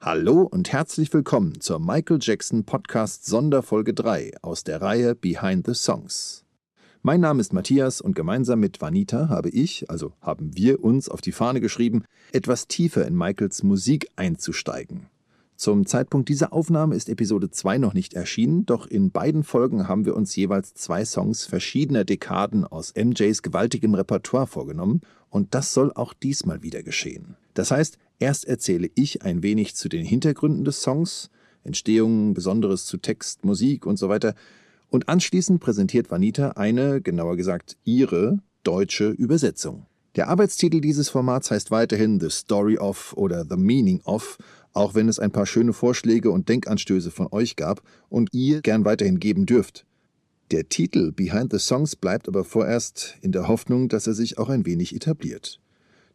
Hallo und herzlich willkommen zur Michael Jackson Podcast Sonderfolge 3 aus der Reihe Behind the Songs. Mein Name ist Matthias und gemeinsam mit Vanita habe ich, also haben wir uns auf die Fahne geschrieben, etwas tiefer in Michaels Musik einzusteigen. Zum Zeitpunkt dieser Aufnahme ist Episode 2 noch nicht erschienen, doch in beiden Folgen haben wir uns jeweils zwei Songs verschiedener Dekaden aus MJs gewaltigem Repertoire vorgenommen und das soll auch diesmal wieder geschehen. Das heißt, erst erzähle ich ein wenig zu den Hintergründen des Songs, Entstehung, Besonderes zu Text, Musik und so weiter, und anschließend präsentiert Vanita eine, genauer gesagt ihre, deutsche Übersetzung. Der Arbeitstitel dieses Formats heißt weiterhin The Story of oder The Meaning of auch wenn es ein paar schöne Vorschläge und Denkanstöße von euch gab und ihr gern weiterhin geben dürft. Der Titel Behind the Songs bleibt aber vorerst in der Hoffnung, dass er sich auch ein wenig etabliert.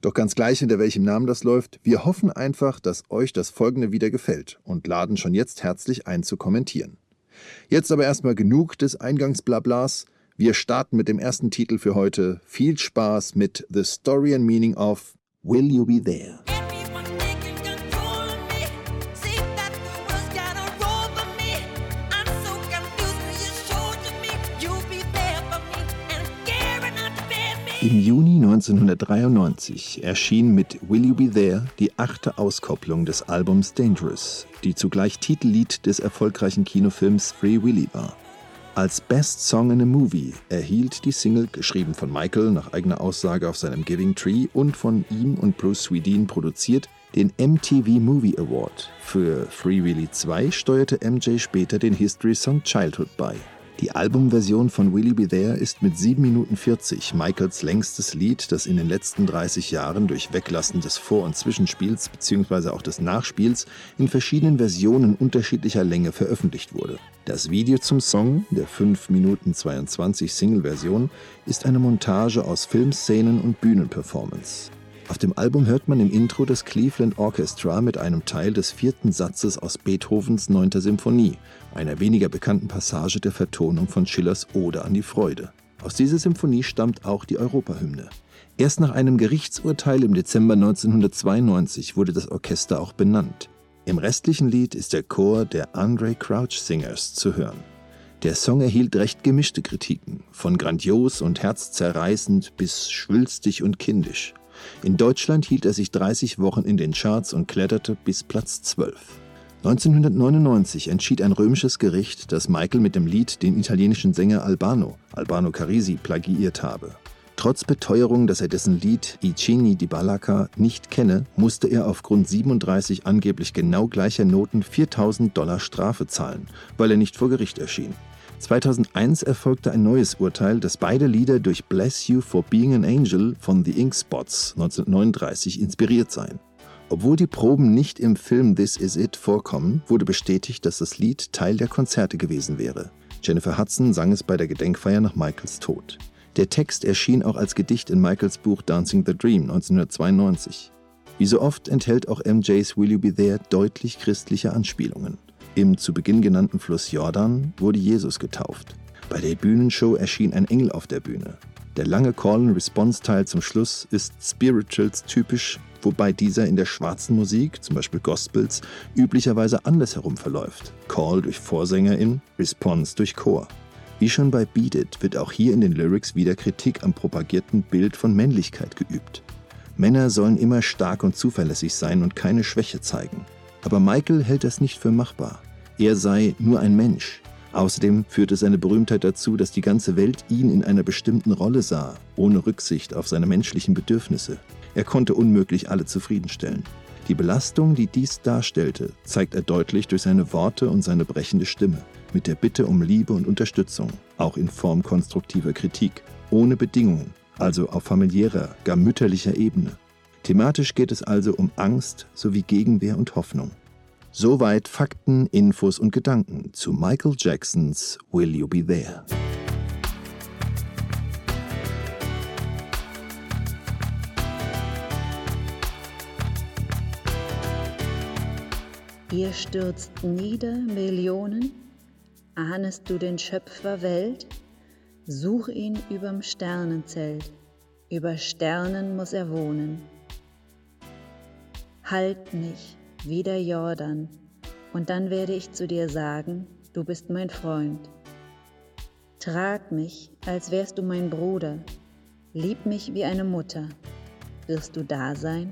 Doch ganz gleich, hinter welchem Namen das läuft, wir hoffen einfach, dass euch das folgende wieder gefällt und laden schon jetzt herzlich ein zu kommentieren. Jetzt aber erstmal genug des Eingangsblablas. Wir starten mit dem ersten Titel für heute. Viel Spaß mit The Story and Meaning of Will You Be There? Im Juni 1993 erschien mit Will You Be There die achte Auskopplung des Albums Dangerous, die zugleich Titellied des erfolgreichen Kinofilms Free Willy war. Als Best Song in a Movie erhielt die Single, geschrieben von Michael nach eigener Aussage auf seinem Giving Tree und von ihm und Bruce Swedien produziert, den MTV Movie Award. Für Free Willy 2 steuerte MJ später den History Song Childhood bei. Die Albumversion von Willie Be There ist mit 7 Minuten 40 Michaels längstes Lied, das in den letzten 30 Jahren durch Weglassen des Vor- und Zwischenspiels bzw. auch des Nachspiels in verschiedenen Versionen unterschiedlicher Länge veröffentlicht wurde. Das Video zum Song, der 5 Minuten 22 Single-Version, ist eine Montage aus Filmszenen und Bühnenperformance. Auf dem Album hört man im Intro das Cleveland Orchestra mit einem Teil des vierten Satzes aus Beethovens 9. Symphonie, einer weniger bekannten Passage der Vertonung von Schillers Ode an die Freude. Aus dieser Symphonie stammt auch die Europahymne. Erst nach einem Gerichtsurteil im Dezember 1992 wurde das Orchester auch benannt. Im restlichen Lied ist der Chor der Andre Crouch Singers zu hören. Der Song erhielt recht gemischte Kritiken, von grandios und herzzerreißend bis schwülstig und kindisch. In Deutschland hielt er sich 30 Wochen in den Charts und kletterte bis Platz 12. 1999 entschied ein römisches Gericht, dass Michael mit dem Lied den italienischen Sänger Albano, Albano Carisi, plagiiert habe. Trotz Beteuerung, dass er dessen Lied I Cini di Balaka nicht kenne, musste er aufgrund 37 angeblich genau gleicher Noten 4000 Dollar Strafe zahlen, weil er nicht vor Gericht erschien. 2001 erfolgte ein neues Urteil, dass beide Lieder durch Bless You for Being an Angel von The Ink Spots 1939 inspiriert seien. Obwohl die Proben nicht im Film This Is It vorkommen, wurde bestätigt, dass das Lied Teil der Konzerte gewesen wäre. Jennifer Hudson sang es bei der Gedenkfeier nach Michaels Tod. Der Text erschien auch als Gedicht in Michaels Buch Dancing the Dream 1992. Wie so oft enthält auch MJs Will You Be There deutlich christliche Anspielungen. Im zu Beginn genannten Fluss Jordan wurde Jesus getauft. Bei der Bühnenshow erschien ein Engel auf der Bühne. Der lange Call-and-Response-Teil zum Schluss ist Spirituals typisch, wobei dieser in der schwarzen Musik, zum Beispiel Gospels, üblicherweise andersherum verläuft. Call durch Vorsängerin, Response durch Chor. Wie schon bei Beat It wird auch hier in den Lyrics wieder Kritik am propagierten Bild von Männlichkeit geübt. Männer sollen immer stark und zuverlässig sein und keine Schwäche zeigen. Aber Michael hält das nicht für machbar. Er sei nur ein Mensch. Außerdem führte seine Berühmtheit dazu, dass die ganze Welt ihn in einer bestimmten Rolle sah, ohne Rücksicht auf seine menschlichen Bedürfnisse. Er konnte unmöglich alle zufriedenstellen. Die Belastung, die dies darstellte, zeigt er deutlich durch seine Worte und seine brechende Stimme, mit der Bitte um Liebe und Unterstützung, auch in Form konstruktiver Kritik, ohne Bedingungen, also auf familiärer, gar mütterlicher Ebene. Thematisch geht es also um Angst sowie Gegenwehr und Hoffnung. Soweit Fakten, Infos und Gedanken zu Michael Jacksons Will You Be There? Ihr stürzt nieder Millionen, ahnest du den Schöpfer Welt? Such ihn überm Sternenzelt, über Sternen muss er wohnen. Halt mich, wie der Jordan, und dann werde ich zu dir sagen, du bist mein Freund. Trag mich, als wärst du mein Bruder, lieb mich wie eine Mutter. Wirst du da sein?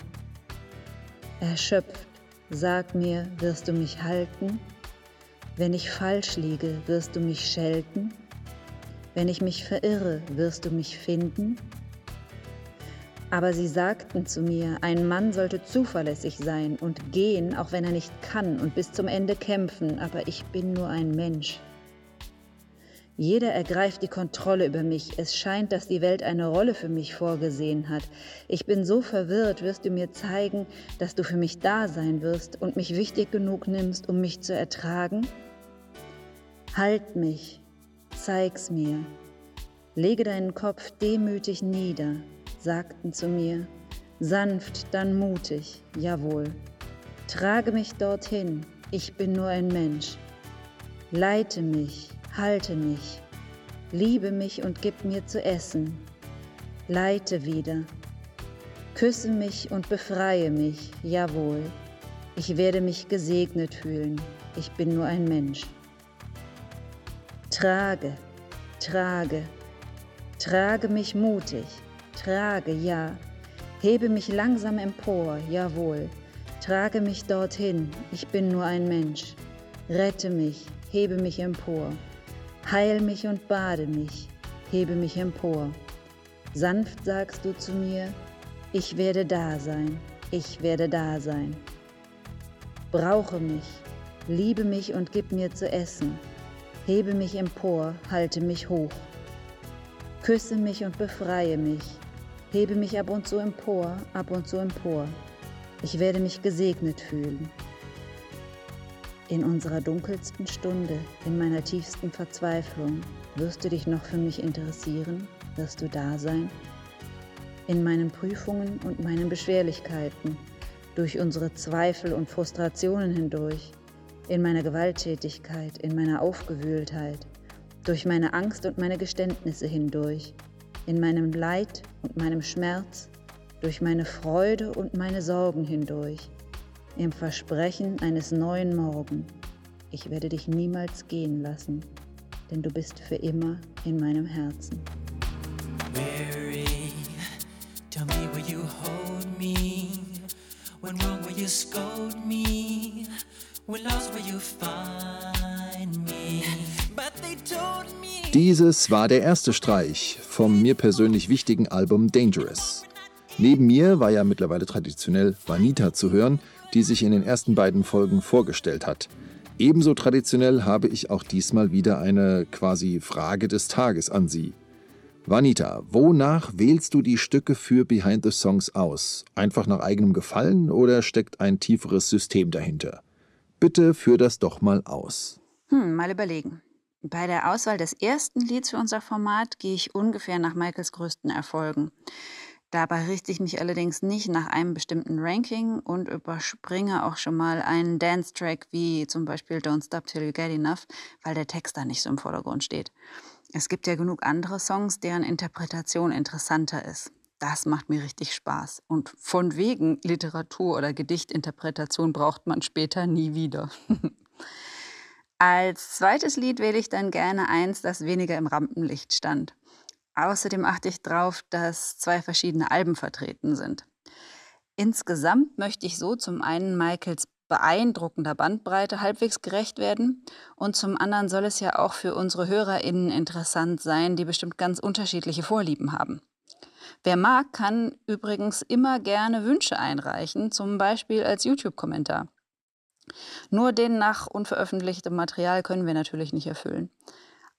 Erschöpft, sag mir, wirst du mich halten? Wenn ich falsch liege, wirst du mich schelten? Wenn ich mich verirre, wirst du mich finden? Aber sie sagten zu mir, ein Mann sollte zuverlässig sein und gehen, auch wenn er nicht kann, und bis zum Ende kämpfen, aber ich bin nur ein Mensch. Jeder ergreift die Kontrolle über mich. Es scheint, dass die Welt eine Rolle für mich vorgesehen hat. Ich bin so verwirrt, wirst du mir zeigen, dass du für mich da sein wirst und mich wichtig genug nimmst, um mich zu ertragen? Halt mich, zeig's mir. Lege deinen Kopf demütig nieder sagten zu mir, sanft, dann mutig, jawohl. Trage mich dorthin, ich bin nur ein Mensch. Leite mich, halte mich, liebe mich und gib mir zu essen. Leite wieder. Küsse mich und befreie mich, jawohl. Ich werde mich gesegnet fühlen, ich bin nur ein Mensch. Trage, trage, trage mich mutig, Trage, ja. Hebe mich langsam empor, jawohl. Trage mich dorthin, ich bin nur ein Mensch. Rette mich, hebe mich empor. Heil mich und bade mich, hebe mich empor. Sanft sagst du zu mir, ich werde da sein, ich werde da sein. Brauche mich, liebe mich und gib mir zu essen. Hebe mich empor, halte mich hoch. Küsse mich und befreie mich, Hebe mich ab und zu empor, ab und zu empor. Ich werde mich gesegnet fühlen. In unserer dunkelsten Stunde, in meiner tiefsten Verzweiflung, wirst du dich noch für mich interessieren? Wirst du da sein? In meinen Prüfungen und meinen Beschwerlichkeiten, durch unsere Zweifel und Frustrationen hindurch, in meiner Gewalttätigkeit, in meiner Aufgewühltheit, durch meine Angst und meine Geständnisse hindurch, in meinem Leid und meinem Schmerz, durch meine Freude und meine Sorgen hindurch, im Versprechen eines neuen Morgen. Ich werde dich niemals gehen lassen, denn du bist für immer in meinem Herzen. Mary, tell me will you hold me? When wrong will you scold me? When lost will you find me? But they told me dieses war der erste Streich vom mir persönlich wichtigen Album Dangerous. Neben mir war ja mittlerweile traditionell Vanita zu hören, die sich in den ersten beiden Folgen vorgestellt hat. Ebenso traditionell habe ich auch diesmal wieder eine quasi Frage des Tages an Sie. Vanita, wonach wählst du die Stücke für Behind the Songs aus? Einfach nach eigenem Gefallen oder steckt ein tieferes System dahinter? Bitte führ das doch mal aus. Hm, mal überlegen. Bei der Auswahl des ersten Lieds für unser Format gehe ich ungefähr nach Michaels größten Erfolgen. Dabei richte ich mich allerdings nicht nach einem bestimmten Ranking und überspringe auch schon mal einen Dance-Track wie zum Beispiel Don't Stop Till You Get Enough, weil der Text da nicht so im Vordergrund steht. Es gibt ja genug andere Songs, deren Interpretation interessanter ist. Das macht mir richtig Spaß. Und von wegen Literatur- oder Gedichtinterpretation braucht man später nie wieder. Als zweites Lied wähle ich dann gerne eins, das weniger im Rampenlicht stand. Außerdem achte ich darauf, dass zwei verschiedene Alben vertreten sind. Insgesamt möchte ich so zum einen Michaels beeindruckender Bandbreite halbwegs gerecht werden und zum anderen soll es ja auch für unsere HörerInnen interessant sein, die bestimmt ganz unterschiedliche Vorlieben haben. Wer mag, kann übrigens immer gerne Wünsche einreichen, zum Beispiel als YouTube-Kommentar. Nur den nach unveröffentlichtem Material können wir natürlich nicht erfüllen.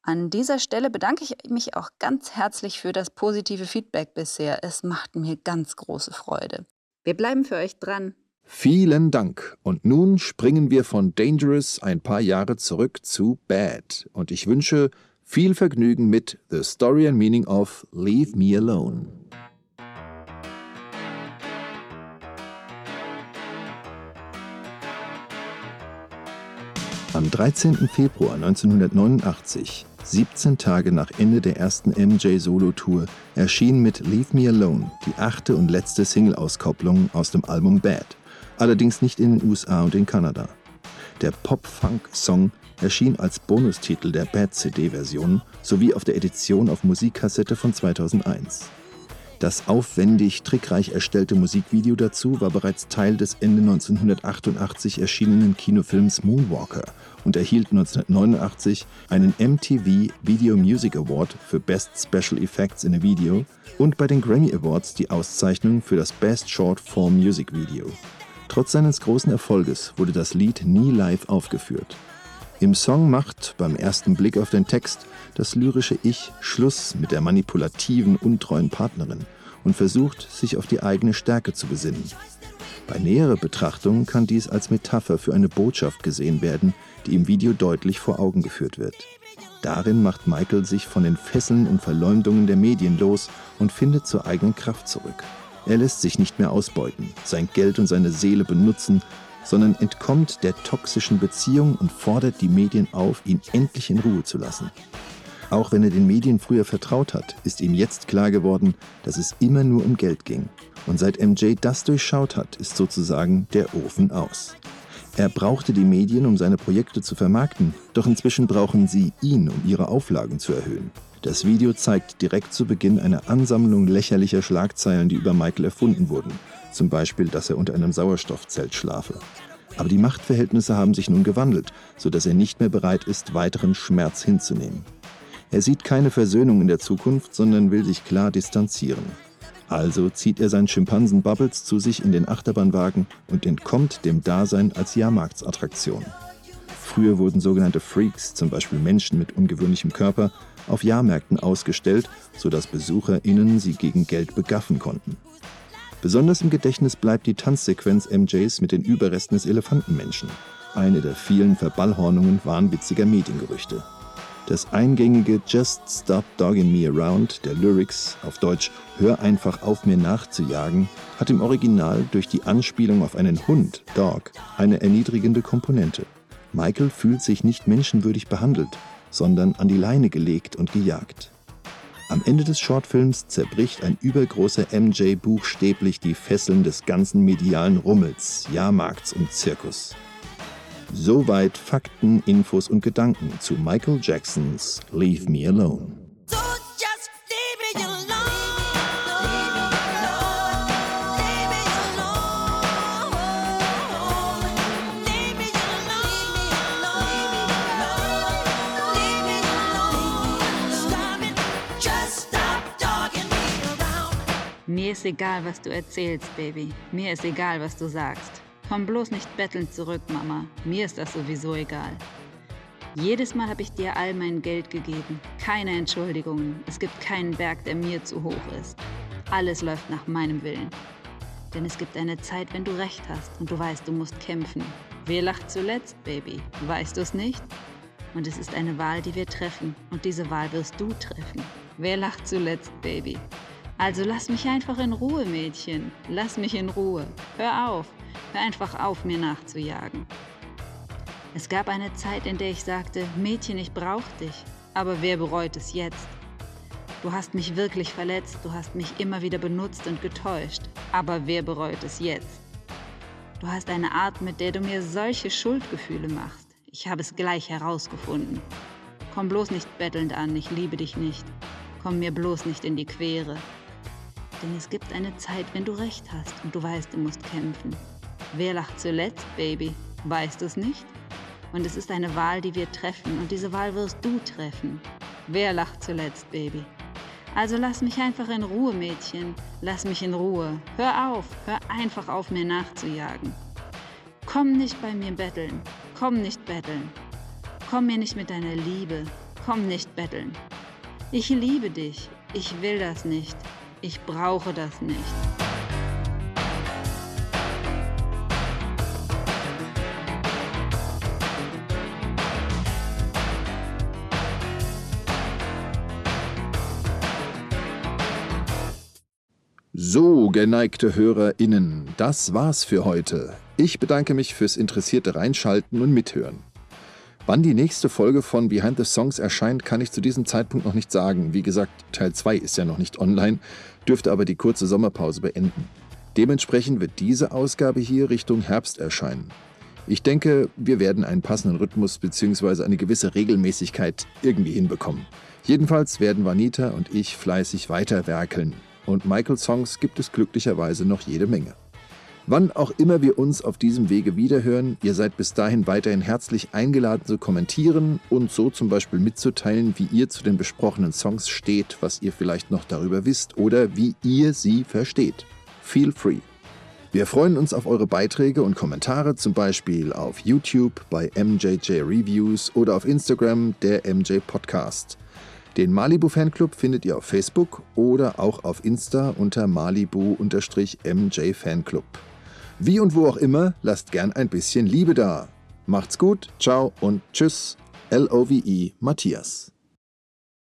An dieser Stelle bedanke ich mich auch ganz herzlich für das positive Feedback bisher. Es macht mir ganz große Freude. Wir bleiben für euch dran. Vielen Dank. Und nun springen wir von Dangerous ein paar Jahre zurück zu Bad. Und ich wünsche viel Vergnügen mit The Story and Meaning of Leave Me Alone. Am 13. Februar 1989, 17 Tage nach Ende der ersten MJ-Solo-Tour, erschien mit Leave Me Alone die achte und letzte Single-Auskopplung aus dem Album Bad. allerdings nicht in den USA und in Kanada. Der Pop-Funk-Song erschien als Bonustitel der Bad CD-Version sowie auf der Edition auf Musikkassette von 2001. Das aufwendig, trickreich erstellte Musikvideo dazu war bereits Teil des Ende 1988 erschienenen Kinofilms Moonwalker und erhielt 1989 einen MTV Video Music Award für Best Special Effects in a Video und bei den Grammy Awards die Auszeichnung für das Best Short Form Music Video. Trotz seines großen Erfolges wurde das Lied nie live aufgeführt. Im Song macht, beim ersten Blick auf den Text, das lyrische Ich Schluss mit der manipulativen, untreuen Partnerin und versucht, sich auf die eigene Stärke zu besinnen. Bei näherer Betrachtung kann dies als Metapher für eine Botschaft gesehen werden, die im Video deutlich vor Augen geführt wird. Darin macht Michael sich von den Fesseln und Verleumdungen der Medien los und findet zur eigenen Kraft zurück. Er lässt sich nicht mehr ausbeuten, sein Geld und seine Seele benutzen, sondern entkommt der toxischen Beziehung und fordert die Medien auf, ihn endlich in Ruhe zu lassen. Auch wenn er den Medien früher vertraut hat, ist ihm jetzt klar geworden, dass es immer nur um Geld ging. Und seit MJ das durchschaut hat, ist sozusagen der Ofen aus. Er brauchte die Medien, um seine Projekte zu vermarkten, doch inzwischen brauchen sie ihn, um ihre Auflagen zu erhöhen. Das Video zeigt direkt zu Beginn eine Ansammlung lächerlicher Schlagzeilen, die über Michael erfunden wurden. Zum Beispiel, dass er unter einem Sauerstoffzelt schlafe. Aber die Machtverhältnisse haben sich nun gewandelt, sodass er nicht mehr bereit ist, weiteren Schmerz hinzunehmen. Er sieht keine Versöhnung in der Zukunft, sondern will sich klar distanzieren. Also zieht er seinen Schimpansen Bubbles zu sich in den Achterbahnwagen und entkommt dem Dasein als Jahrmarktsattraktion. Früher wurden sogenannte Freaks, zum Beispiel Menschen mit ungewöhnlichem Körper, auf Jahrmärkten ausgestellt, sodass BesucherInnen sie gegen Geld begaffen konnten. Besonders im Gedächtnis bleibt die Tanzsequenz MJs mit den Überresten des Elefantenmenschen, eine der vielen Verballhornungen wahnwitziger Mediengerüchte. Das eingängige Just Stop Dogging Me Around der Lyrics, auf Deutsch Hör einfach auf mir nachzujagen, hat im Original durch die Anspielung auf einen Hund, Dog, eine erniedrigende Komponente. Michael fühlt sich nicht menschenwürdig behandelt, sondern an die Leine gelegt und gejagt. Am Ende des Shortfilms zerbricht ein übergroßer MJ buchstäblich die Fesseln des ganzen medialen Rummels, Jahrmarkts und Zirkus. Soweit Fakten, Infos und Gedanken zu Michael Jacksons Leave Me Alone. Mir ist egal, was du erzählst, Baby. Mir ist egal, was du sagst. Komm bloß nicht bettelnd zurück, Mama. Mir ist das sowieso egal. Jedes Mal habe ich dir all mein Geld gegeben. Keine Entschuldigungen. Es gibt keinen Berg, der mir zu hoch ist. Alles läuft nach meinem Willen. Denn es gibt eine Zeit, wenn du recht hast und du weißt, du musst kämpfen. Wer lacht zuletzt, Baby? Weißt du es nicht? Und es ist eine Wahl, die wir treffen. Und diese Wahl wirst du treffen. Wer lacht zuletzt, Baby? Also lass mich einfach in Ruhe, Mädchen. Lass mich in Ruhe. Hör auf. Hör einfach auf, mir nachzujagen. Es gab eine Zeit, in der ich sagte, Mädchen, ich brauch dich. Aber wer bereut es jetzt? Du hast mich wirklich verletzt, du hast mich immer wieder benutzt und getäuscht. Aber wer bereut es jetzt? Du hast eine Art, mit der du mir solche Schuldgefühle machst. Ich habe es gleich herausgefunden. Komm bloß nicht bettelnd an, ich liebe dich nicht. Komm mir bloß nicht in die Quere denn es gibt eine Zeit, wenn du recht hast und du weißt, du musst kämpfen. Wer lacht zuletzt, Baby? Weißt du es nicht? Und es ist eine Wahl, die wir treffen und diese Wahl wirst du treffen. Wer lacht zuletzt, Baby? Also lass mich einfach in Ruhe, Mädchen. Lass mich in Ruhe. Hör auf, hör einfach auf, mir nachzujagen. Komm nicht bei mir betteln. Komm nicht betteln. Komm mir nicht mit deiner Liebe. Komm nicht betteln. Ich liebe dich. Ich will das nicht. Ich brauche das nicht. So, geneigte HörerInnen, das war's für heute. Ich bedanke mich fürs interessierte Reinschalten und Mithören. Wann die nächste Folge von Behind the Songs erscheint, kann ich zu diesem Zeitpunkt noch nicht sagen. Wie gesagt, Teil 2 ist ja noch nicht online, dürfte aber die kurze Sommerpause beenden. Dementsprechend wird diese Ausgabe hier Richtung Herbst erscheinen. Ich denke, wir werden einen passenden Rhythmus bzw. eine gewisse Regelmäßigkeit irgendwie hinbekommen. Jedenfalls werden Vanita und ich fleißig weiterwerkeln. Und Michael-Songs gibt es glücklicherweise noch jede Menge. Wann auch immer wir uns auf diesem Wege wiederhören, ihr seid bis dahin weiterhin herzlich eingeladen zu kommentieren und so zum Beispiel mitzuteilen, wie ihr zu den besprochenen Songs steht, was ihr vielleicht noch darüber wisst oder wie ihr sie versteht. Feel free. Wir freuen uns auf eure Beiträge und Kommentare, zum Beispiel auf YouTube bei MJJ Reviews oder auf Instagram der MJ Podcast. Den Malibu Fanclub findet ihr auf Facebook oder auch auf Insta unter Malibu-MJ Fanclub. Wie und wo auch immer, lasst gern ein bisschen Liebe da. Macht's gut, ciao und tschüss. L-O-V-E Matthias.